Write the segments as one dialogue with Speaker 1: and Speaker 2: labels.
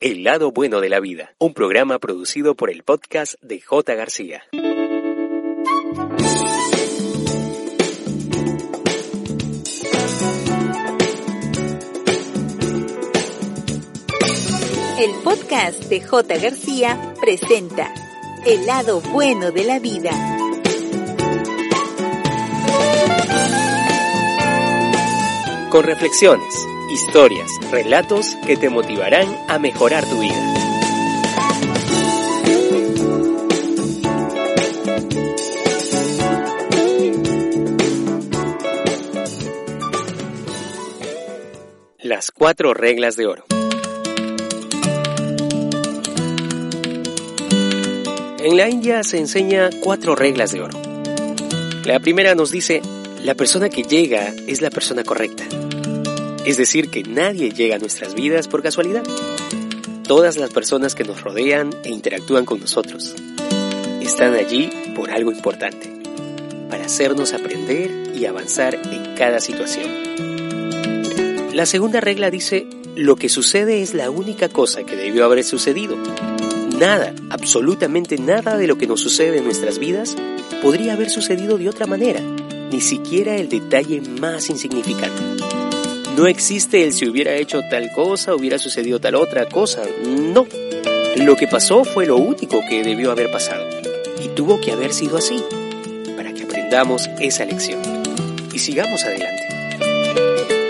Speaker 1: El lado bueno de la vida, un programa producido por el podcast de J. García.
Speaker 2: El podcast de J. García presenta El lado bueno de la vida.
Speaker 1: Con reflexiones, historias, relatos que te motivarán a mejorar tu vida. Las cuatro reglas de oro. En la India se enseña cuatro reglas de oro. La primera nos dice, la persona que llega es la persona correcta. Es decir, que nadie llega a nuestras vidas por casualidad. Todas las personas que nos rodean e interactúan con nosotros están allí por algo importante, para hacernos aprender y avanzar en cada situación. La segunda regla dice, lo que sucede es la única cosa que debió haber sucedido. Nada, absolutamente nada de lo que nos sucede en nuestras vidas podría haber sucedido de otra manera, ni siquiera el detalle más insignificante. No existe el si hubiera hecho tal cosa, hubiera sucedido tal otra cosa. No. Lo que pasó fue lo único que debió haber pasado. Y tuvo que haber sido así, para que aprendamos esa lección. Y sigamos adelante.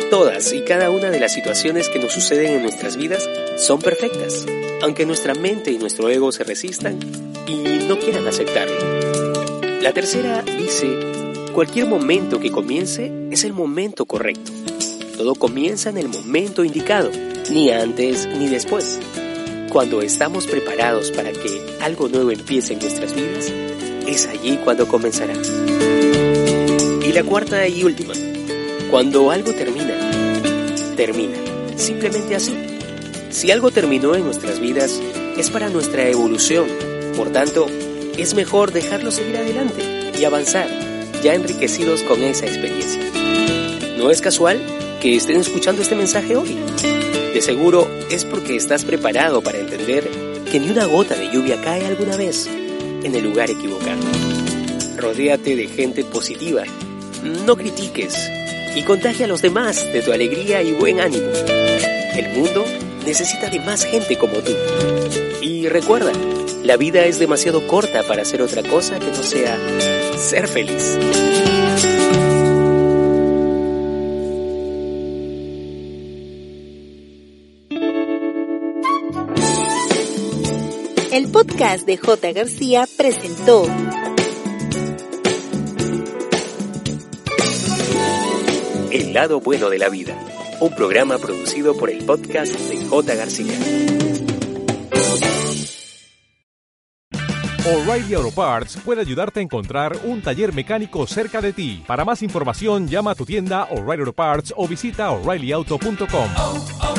Speaker 1: Todas y cada una de las situaciones que nos suceden en nuestras vidas son perfectas, aunque nuestra mente y nuestro ego se resistan y no quieran aceptarlo. La tercera dice, cualquier momento que comience es el momento correcto. Todo comienza en el momento indicado, ni antes ni después. Cuando estamos preparados para que algo nuevo empiece en nuestras vidas, es allí cuando comenzará. Y la cuarta y última, cuando algo termina, termina, simplemente así. Si algo terminó en nuestras vidas, es para nuestra evolución, por tanto, es mejor dejarlo seguir adelante y avanzar, ya enriquecidos con esa experiencia. No es casual que estén escuchando este mensaje hoy. De seguro es porque estás preparado para entender que ni una gota de lluvia cae alguna vez en el lugar equivocado. Rodéate de gente positiva, no critiques y contagia a los demás de tu alegría y buen ánimo. El mundo necesita de más gente como tú. Y recuerda, la vida es demasiado corta para hacer otra cosa que no sea ser feliz.
Speaker 2: El podcast de J. García presentó
Speaker 1: El lado bueno de la vida, un programa producido por el podcast de J. García.
Speaker 3: O'Reilly Auto Parts puede ayudarte a encontrar un taller mecánico cerca de ti. Para más información, llama a tu tienda O'Reilly Auto Parts o visita oreillyauto.com.
Speaker 4: oh, oh,